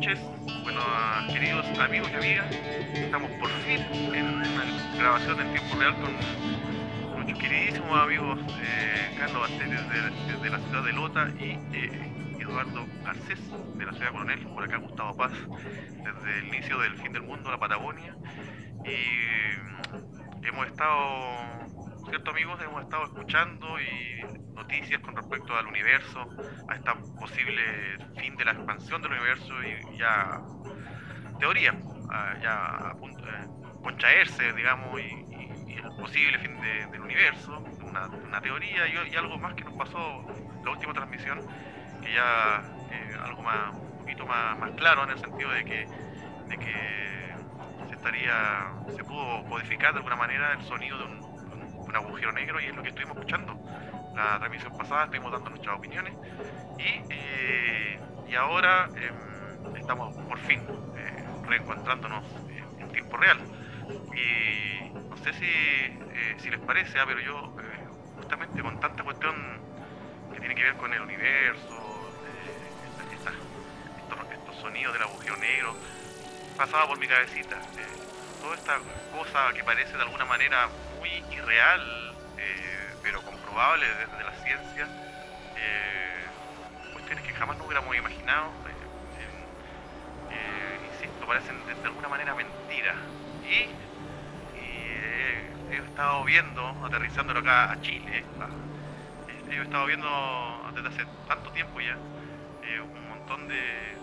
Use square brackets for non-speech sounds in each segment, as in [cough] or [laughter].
noches, bueno, queridos amigos y amigas. Estamos por fin en una grabación en tiempo real con nuestros queridísimos amigos eh, Carlos Bastel desde, la ciudad de Lota y eh, Eduardo Garcés de la ciudad Coronel, por acá Gustavo Paz, desde el inicio del fin del mundo, la Patagonia. Y hemos estado cierto amigos hemos estado escuchando y noticias con respecto al universo, a esta posible fin de la expansión del universo y ya teoría, ya a contraerse, digamos, y, el posible fin del universo, una, teoría y, algo más que nos pasó la última transmisión, que ya algo más, un poquito más, más claro en el sentido de que, de que se estaría, se pudo codificar de alguna manera el sonido de un un agujero negro y es lo que estuvimos escuchando. La transmisión pasada estuvimos dando nuestras opiniones y, eh, y ahora em, estamos por fin eh, reencontrándonos en, tiempo real. Y no sé si, eh, si les parece, ah, pero yo justamente con tanta cuestión que tiene que ver con el universo, estos, sonidos del agujero negro, pasaba por mi cabecita toda esta cosa que parece de alguna manera muy irreal, eh, pero comprobable desde la ciencia, eh, cuestiones que jamás no hubiéramos imaginado, eh, insisto, parecen de, alguna manera mentiras. Y, he estado viendo, aterrizándolo acá a Chile, he estado viendo desde hace tanto tiempo ya un montón de,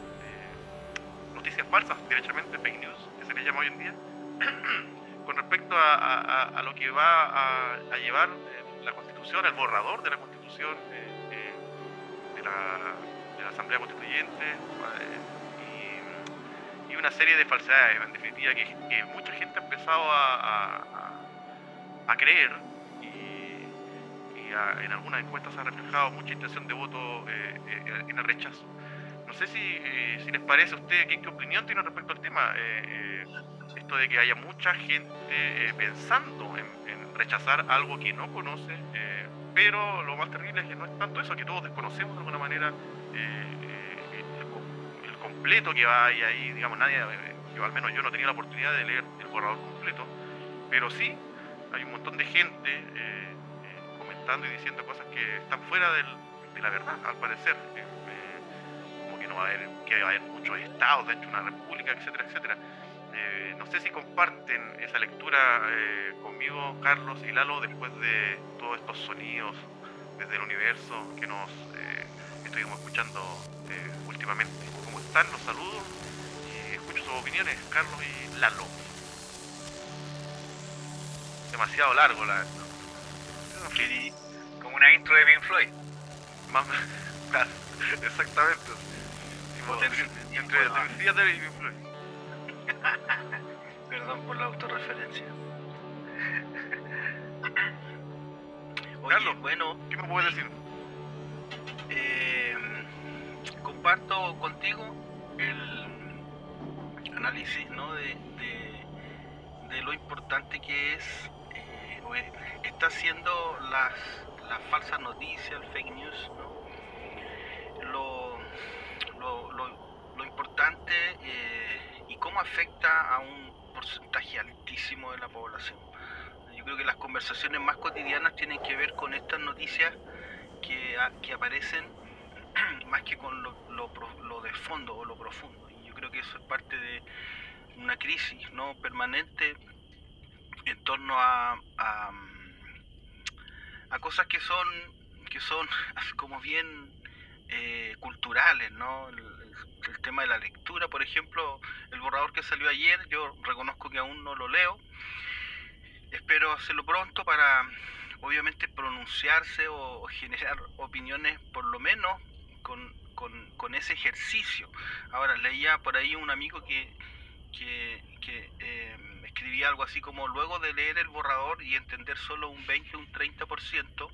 noticias falsas, directamente fake news, que se le llama hoy en día [clears throat] con respecto a, lo que va a, llevar eh, la Constitución, el borrador de la Constitución eh, eh, de, la, Asamblea Constituyente y, una serie de falsedades, en definitiva, que, mucha gente ha empezado a, creer y, en algunas encuestas ha reflejado mucha intención de voto en el rechazo. No sé si, les parece a usted, ¿qué, opinión tiene respecto al tema? De que haya mucha gente eh, pensando en, rechazar algo que no conoce, eh, pero lo más terrible es que no es tanto eso, que todos desconocemos de alguna manera eh, el, completo que va ahí, digamos, nadie, yo al menos yo no tenía la oportunidad de leer el borrador completo, pero sí hay un montón de gente comentando y diciendo cosas que están fuera de la verdad, al parecer. como que no va a haber, que va a haber muchos estados de una república, etcétera, etcétera. Eh, no sé si comparten esa lectura eh, conmigo, Carlos y Lalo, después de todos estos sonidos desde el universo que nos eh, estuvimos escuchando últimamente. ¿Cómo están? Los saludos y escucho sus opiniones, Carlos y Lalo. Demasiado largo la. Como una intro de Pink Floyd. [laughs] exactamente. Entre, entre, de Pink Floyd. [laughs] Perdón por la autorreferencia. [laughs] Carlos, bueno, ¿qué me puedes decir? Eh, comparto contigo el análisis ¿no? de, de, lo importante que es eh, está haciendo las, las falsas noticias, el fake news, lo, lo, lo, importante eh, y cómo afecta a un porcentaje altísimo de la población. Yo creo que las conversaciones más cotidianas tienen que ver con estas noticias que, que aparecen [clears throat] más que con lo, lo, de fondo o lo profundo. Y yo creo que eso es parte de una crisis ¿no? permanente en torno a, a, cosas que son, que son [laughs] como bien eh, culturales, ¿no? El tema de la lectura, por ejemplo, el borrador que salió ayer, yo reconozco que aún no lo leo. Espero hacerlo pronto para, obviamente, pronunciarse o, generar opiniones, por lo menos, con, con, ese ejercicio. Ahora, leía por ahí un amigo que, que, que eh, escribía algo así como, luego de leer el borrador y entender solo un 20, un 30%,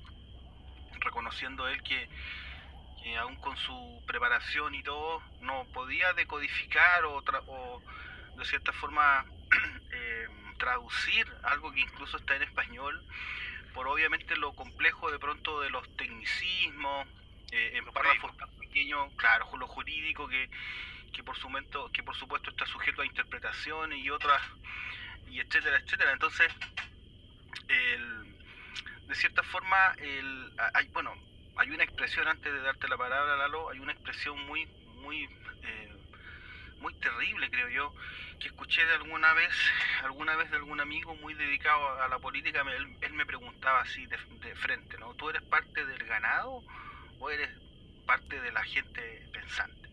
reconociendo él que aún con su preparación y todo, no podía decodificar o, o de cierta forma [clears throat] eh, traducir algo que incluso está en español, por obviamente lo complejo de pronto de los tecnicismos, eh, en párrafos tan pequeños, claro, con lo jurídico que, que por supuesto, que por supuesto está sujeto a interpretaciones y otras, y etcétera, etcétera. Entonces, de cierta forma, el, hay, bueno, hay una expresión antes de darte la palabra, Lalo, hay una expresión muy, muy, eh, muy terrible, creo yo, que escuché de alguna vez, alguna vez de algún amigo muy dedicado a la política, él, me preguntaba así de, frente, ¿no? ¿Tú eres parte del ganado o eres parte de la gente pensante?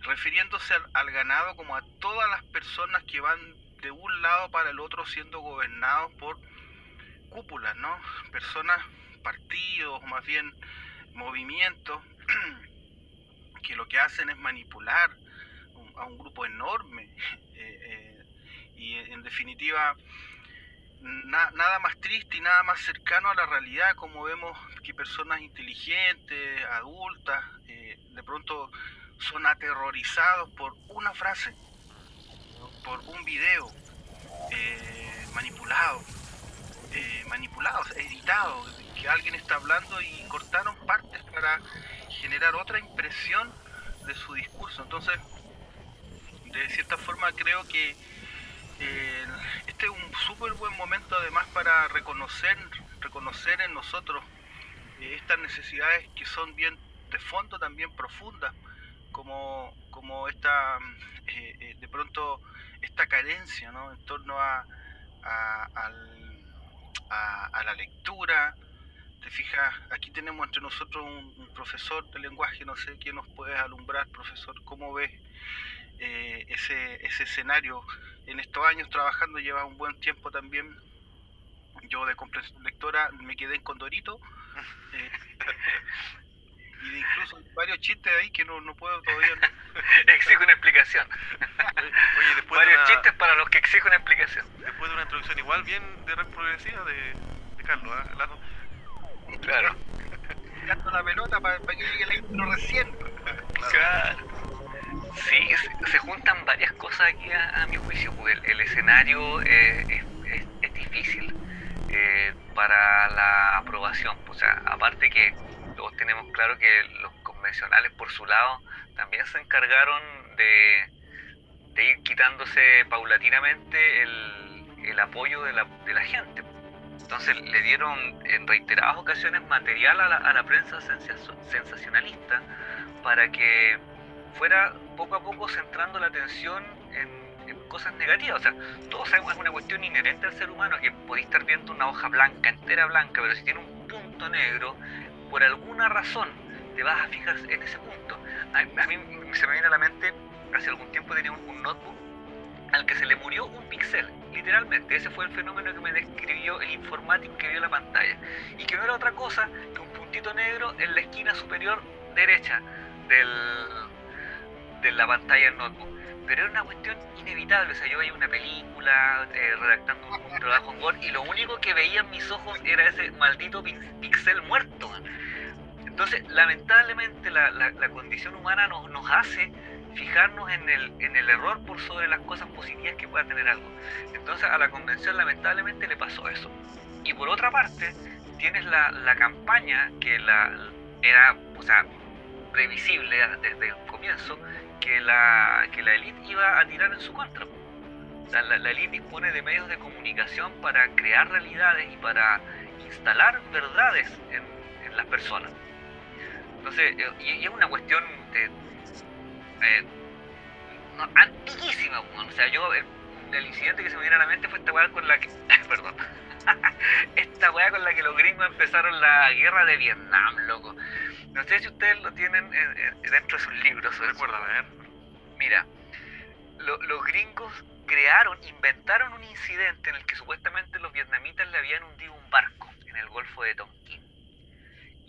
Refiriéndose al, ganado como a todas las personas que van de un lado para el otro siendo gobernados por cúpulas, ¿no? Personas, partidos, más bien movimientos, [clears throat] que lo que hacen es manipular a un grupo enorme [laughs] eh, eh, y en definitiva nada más triste y nada más cercano a la realidad como vemos que personas inteligentes, adultas, eh, de pronto son aterrorizados por una frase, por un video manipulado, manipulados, editados, que alguien está hablando y cortaron partes para generar otra impresión de su discurso. Entonces, de cierta forma creo que eh, este es un súper buen momento además para reconocer, reconocer en nosotros eh, estas necesidades que son bien de fondo también profundas, como, como esta, eh, de pronto, esta carencia ¿no? en torno a, a, a, la lectura. Te fijas, aquí tenemos entre nosotros un, un profesor de lenguaje, no sé quién nos puede alumbrar, profesor, ¿cómo ves eh, ese, ese escenario. En estos años trabajando lleva un buen tiempo también. Yo de comprensión lectora me quedé en Condorito. [laughs] Eh, y incluso varios chistes ahí que no, no puedo todavía. [laughs] Exige una explicación. Oye, después varios chistes para los que exigen una explicación. Después de una introducción igual bien de progresiva de, de Carlos, ¿eh? Claro. la pelota para, que llegue la intro recién. claro. Sí, se, juntan varias cosas aquí a, mi juicio. Pues el, escenario eh, es, difícil eh, para la aprobación. O sea, aparte que tenemos claro que los convencionales por su lado también se encargaron de, ir quitándose paulatinamente el, apoyo de la, gente. Entonces le dieron en reiteradas ocasiones material a la, a la prensa sensacionalista para que fuera poco a poco centrando la atención en, cosas negativas. O sea, todos sabemos que es una cuestión inherente al ser humano, que podéis estar viendo una hoja blanca, entera blanca, pero si tiene un punto negro, por alguna razón te vas a fijar en ese punto. A, mí se me viene a la mente, hace algún tiempo tenía un, notebook al que se le murió un píxel, literalmente. Ese fue el fenómeno que me describió el informático que vio la pantalla. Y que no era otra cosa que un puntito negro en la esquina superior derecha del, de la pantalla del notebook. Pero era una cuestión inevitable, o sea, yo veía una película, eh, redactando un trabajo en Word, y lo único que veía en mis ojos era ese maldito pixel muerto. Entonces, lamentablemente, la, la, condición humana nos, nos hace fijarnos en el, en el error por sobre las cosas positivas que pueda tener algo. Entonces, a la convención, lamentablemente, le pasó eso. Y por otra parte, tienes la, la campaña que la era, o sea, previsible desde el comienzo, que la, que la élite iba a tirar en su contra. la, la élite dispone de medios de comunicación para crear realidades y para instalar verdades en, las personas. Entonces, eh, y, es una cuestión de, eh, antiquísima. O sea, yo, el, incidente que se me viene a la mente fue esta weá con la que. [laughs] perdón. [laughs] esta weá con la que los gringos empezaron la guerra de Vietnam, loco. No sé si ustedes lo tienen dentro de sus libros. Recuerda, a ver. Mira, los gringos crearon, inventaron un incidente en el que supuestamente los vietnamitas le habían hundido un barco en el Golfo de Tonkin.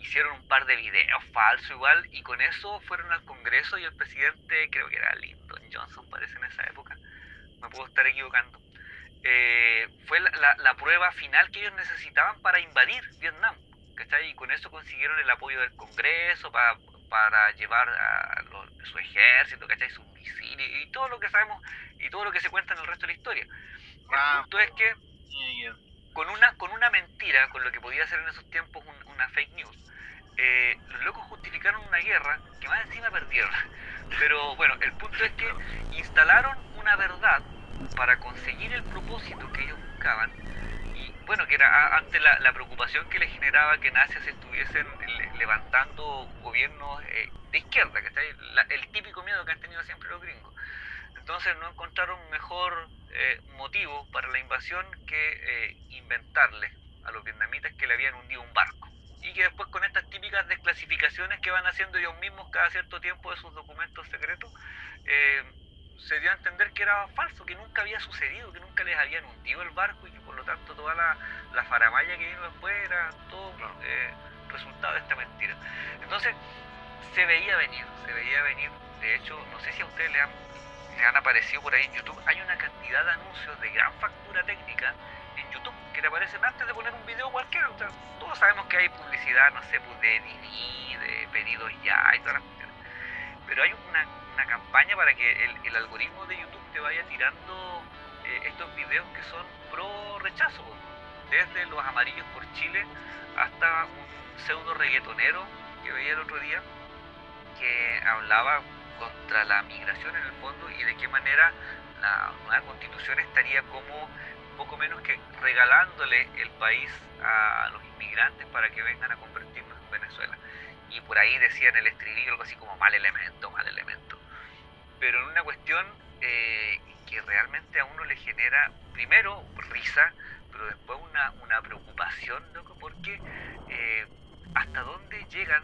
Hicieron un par de videos falsos igual y con eso fueron al Congreso y el presidente, creo que era Lyndon Johnson, parece en esa época, me puedo estar equivocando, eh, fue la, la prueba final que ellos necesitaban para invadir Vietnam. Y con eso consiguieron el apoyo del Congreso para, para llevar a su ejército, ¿cachai? Sus misiles y todo lo que sabemos y todo lo que se cuenta en el resto de la historia. el ah. punto es que con una, con una mentira, con lo que podía ser en esos tiempos una fake news, eh, los locos justificaron una guerra que más encima perdieron. [laughs] Pero bueno, el punto es que instalaron una verdad para conseguir el propósito que ellos buscaban y bueno, que era ante la, preocupación que les generaba que en Asia se estuviesen levantando gobiernos eh, de izquierda, que está el típico miedo que han tenido siempre los gringos. Entonces no encontraron mejor eh, motivo para la invasión que eh, inventarle a los vietnamitas que le habían hundido un barco. Y que después con estas típicas desclasificaciones que van haciendo ellos mismos cada cierto tiempo de sus documentos secretos, eh, se dio a entender que era falso, que nunca había sucedido, que nunca les habían hundido el barco y que por lo tanto toda la, la faramaya que vino después era todo resultado de esta mentira. Entonces se veía venir, se veía venir. De hecho, no sé si a ustedes le han han aparecido por ahí en YouTube, hay una cantidad de anuncios de gran factura técnica en YouTube que te aparecen antes de poner un video cualquiera. todos sabemos que hay publicidad, no sé, pues de Didi, de pedidos ya y todas las campaña para que el, el, algoritmo de YouTube te vaya tirando eh, estos videos que son pro rechazo, desde los amarillos por Chile hasta un pseudo reggaetonero que veía el otro día que hablaba contra la migración en el fondo y de qué manera la nueva constitución estaría como poco menos que regalándole el país a los inmigrantes para que vengan a convertirnos en Venezuela. Y por ahí decían el estribillo algo así como mal elemento, mal elemento. Pero en una cuestión eh, que realmente a uno le genera, primero, risa, pero después una, una preocupación, porque eh, hasta dónde llegan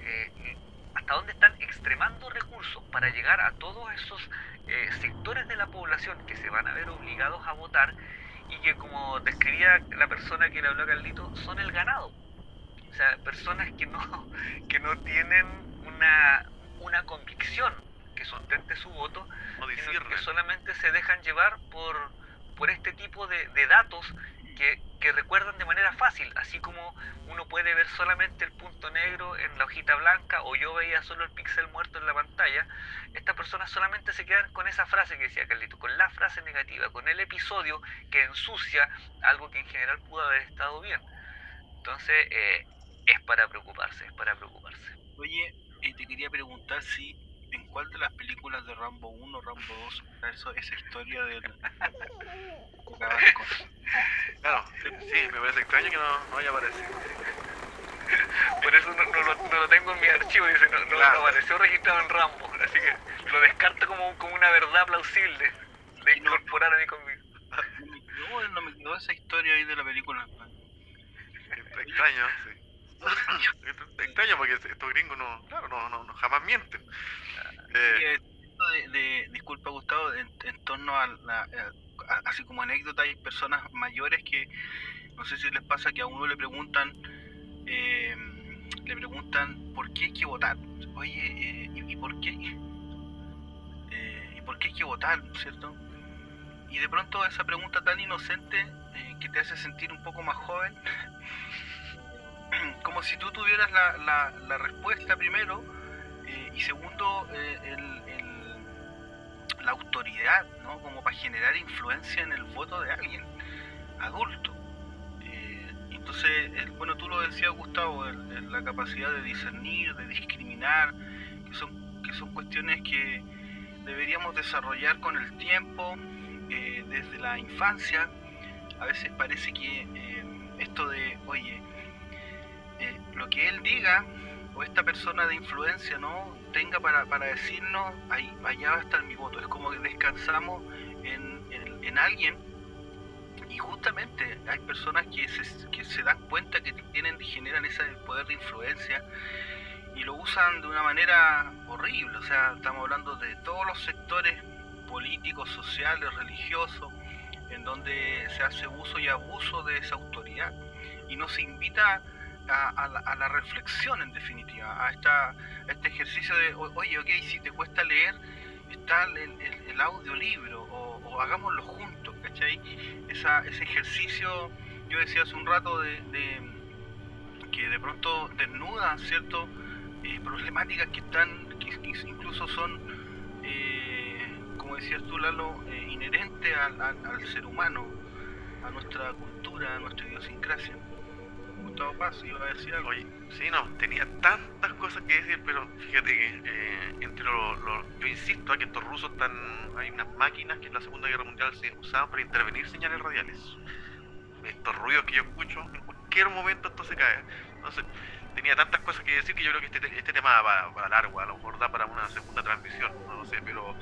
eh, hasta dónde están extremando recursos para llegar a todos esos eh, sectores de la población que se van a ver obligados a votar y que como describía la persona que le habló a Carlito, son el ganado. O sea, personas que no, [laughs] que no tienen una, una convicción sustente su voto, sino que solamente se dejan llevar por, por este tipo de, de datos que, recuerdan de manera fácil, así como uno puede ver solamente el punto negro en la hojita blanca o yo veía solo el pixel muerto en la pantalla, estas personas solamente se quedan con esa frase que decía Carlito, con la frase negativa, con el episodio que ensucia algo que en general pudo haber estado bien. Entonces, eh, es para preocuparse, es para preocuparse. Oye, eh, te quería preguntar si en cuál de las películas de Rambo 1 Rambo 2 eso, esa historia del... claro, sí, me parece extraño que no, no haya aparecido. Por eso no, no, lo, no, lo, tengo en mi archivo, dice, no, no, apareció registrado en Rambo, así que lo descarto como, como una verdad plausible de incorporar a mi conmigo. No, no me quedó esa historia ahí de la película. Extraño, sí. Extraño porque estos gringos no, claro, no, no, jamás mienten. Eh, de, disculpa Gustavo, en, torno a, la, así como anécdota, hay personas mayores que no sé si les pasa que a uno le preguntan, eh, le preguntan por qué hay que votar. Oye, eh, ¿y, por qué? ¿Y por qué hay que votar, cierto? Y de pronto esa pregunta tan inocente que te hace sentir un poco más joven, [laughs] [clears throat] como si tú tuvieras la, la, la respuesta primero eh, y segundo eh, el, la autoridad, ¿no? como para generar influencia en el voto de alguien adulto. Eh, entonces, bueno, tú lo decías Gustavo, la capacidad de discernir, de discriminar, que son, que son cuestiones que deberíamos desarrollar con el tiempo, desde la infancia. A veces parece que esto de, oye, lo que él diga o esta persona de influencia no tenga para, para decirnos ahí allá va a estar mi voto es como que descansamos en, en, alguien. Y justamente hay personas que se, que se dan cuenta que tienen generan ese poder de influencia y lo usan de una manera horrible. O sea estamos hablando de todos los sectores políticos sociales religiosos en donde se hace uso y abuso de esa autoridad. Y nos invita a, la, reflexión en definitiva, a, este ejercicio de, oye, ok, si te cuesta leer, está el, el, audiolibro o, hagámoslo juntos, ¿cachai? ese ejercicio, yo decía hace un rato, de, que de pronto desnuda, ¿cierto? Eh, problemáticas que están, que, incluso son, eh, como decías tú, Lalo, eh, inherentes al, al ser humano, a nuestra cultura, a nuestra idiosincrasia. Paz iba a decir algo. Oye, sí, no, tenía tantas cosas que decir, pero fíjate que eh, entre los, yo insisto a que estos rusos están, hay unas máquinas que en la Segunda Guerra Mundial se usaban para intervenir señales radiales. Estos ruidos que yo escucho, en cualquier momento esto se cae. Entonces, tenía tantas cosas que decir que yo creo que este, este tema va, va largo, a lo mejor da para una segunda transmisión, no lo sé, pero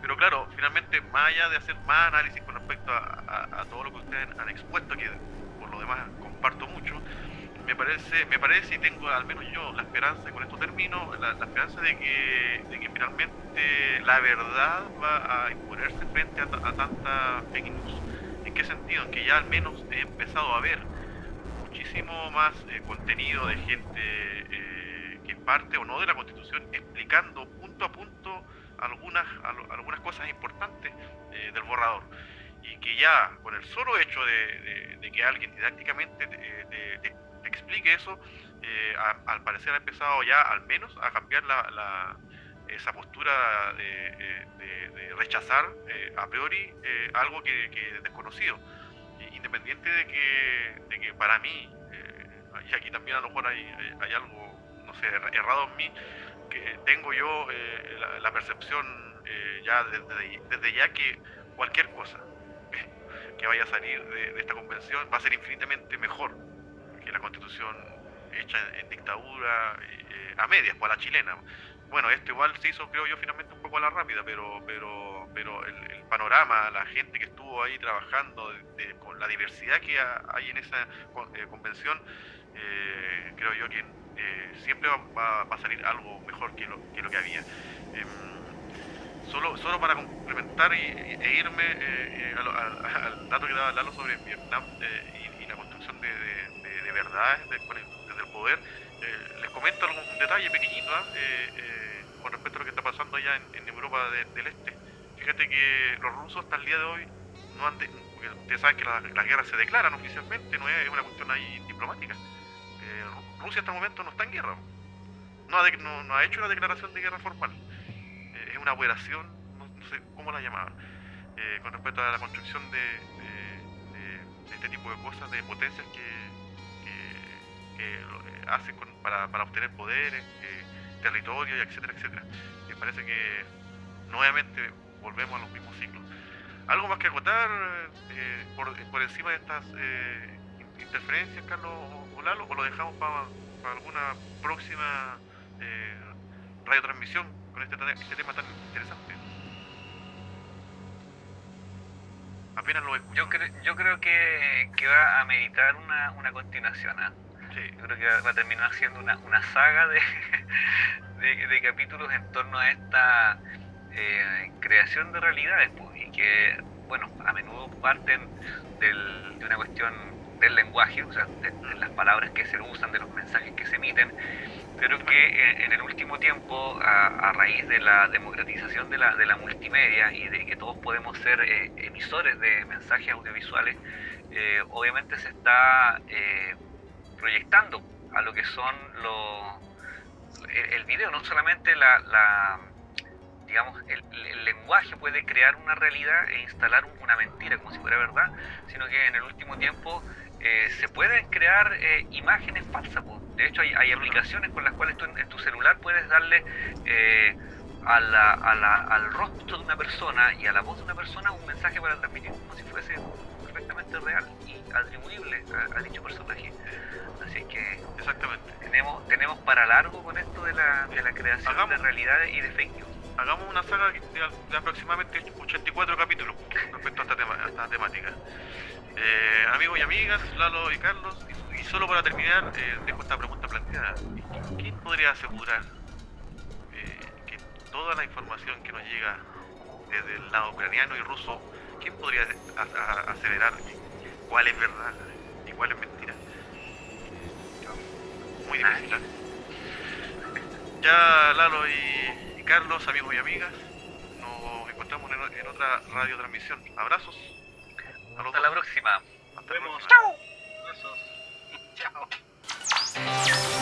pero claro, finalmente, más allá de hacer más análisis con respecto a, todo lo que ustedes han expuesto, que por lo demás comparto mucho, me parece, me parece y tengo al menos yo la esperanza, con esto termino, la, esperanza de que, finalmente la verdad va a imponerse frente a, a tanta fake news. ¿En qué sentido? En que ya al menos he empezado a ver muchísimo más eh, contenido de gente eh, que parte o no de la Constitución explicando punto a punto algunas, algunas cosas importantes eh, del borrador. Y que ya con el solo hecho de, que alguien didácticamente te, explique eso, eh, al parecer ha empezado ya al menos a cambiar la, esa postura de, rechazar eh, a priori algo que, es desconocido. Independiente de que, para mí, y aquí también a lo mejor hay, algo, no sé, errado en mí, que tengo yo eh, la, percepción eh, ya desde, ya que cualquier cosa que vaya a salir de, esta convención va a ser infinitamente mejor que la constitución hecha en, dictadura eh, a medias, pues la chilena. Bueno, esto igual se hizo, creo yo, finalmente un poco a la rápida, pero, pero, pero el, panorama, la gente que estuvo ahí trabajando, con la diversidad que hay en esa convención, creo yo que eh, siempre va, a salir algo mejor que lo que, lo que había. Solo, solo para complementar y, e irme eh, eh, [laughs] al, dato que daba Lalo sobre Vietnam y, la construcción de, de, verdades desde el poder, les comento algún detalle pequeñito ¿ah? con respecto a lo que está pasando allá en, Europa del Este. Fíjate que los rusos hasta el día de hoy no han... ustedes saben que las guerras se declaran oficialmente, no es una cuestión ahí diplomática Rusia hasta el momento no está en guerra. No ha, hecho una declaración de guerra formal. Eh, una operación, no, sé cómo la llamaban, eh, con respecto a la construcción de, este tipo de cosas, de potencias que, eh, hacen para, obtener poderes, territorio, y etcétera, etcétera. Me parece que nuevamente volvemos a los mismos ciclos. ¿Algo más que acotar por, por, encima de estas interferencias, Carlos o Lalo, o lo dejamos para, alguna próxima eh, radiotransmisión con este, este, tema tan interesante? Apenas lo escucho. Yo, yo creo que, que, va a meditar una, una continuación. ¿ah? Yo creo que va a terminar siendo una, una saga [laughs] de, de, capítulos en torno a esta eh, creación de realidades pues, y que, bueno, a menudo parten del, de una cuestión del lenguaje, o sea, de, las palabras que se usan, de los mensajes que se emiten, pero que eh, en el último tiempo, a, raíz de la democratización de la, de la, multimedia y de que todos podemos ser eh, emisores de mensajes audiovisuales, eh, obviamente se está proyectando a lo que son los... El, video, no solamente la, digamos, el, lenguaje puede crear una realidad e instalar una mentira como si fuera verdad, sino que en el último tiempo se pueden crear imágenes falsas. De hecho, hay, aplicaciones con las cuales tú en, tu celular puedes darle eh, a la, a la, al rostro de una persona y a la voz de una persona un mensaje para transmitir como si fuese perfectamente real y atribuible a, dicho personaje. Así que Exactamente. Tenemos, tenemos para largo con esto de la, de la creación de realidades y de fake news. Hagamos una saga de, aproximadamente 84 capítulos respecto a esta, tema, a esta temática. Eh, amigos y amigas, Lalo y Carlos, y, solo para terminar, eh, dejo esta pregunta planteada. ¿Quién podría asegurar eh, que toda la información que nos llega desde el lado ucraniano y ruso, quién podría aseverar cuál es verdad y cuál es mentira? Muy difícil. Ya Lalo y, Carlos, amigos y amigas, nos encontramos en, en otra radiotransmisión. Abrazos. Hasta la próxima. Nos vemos. Chao. Chao.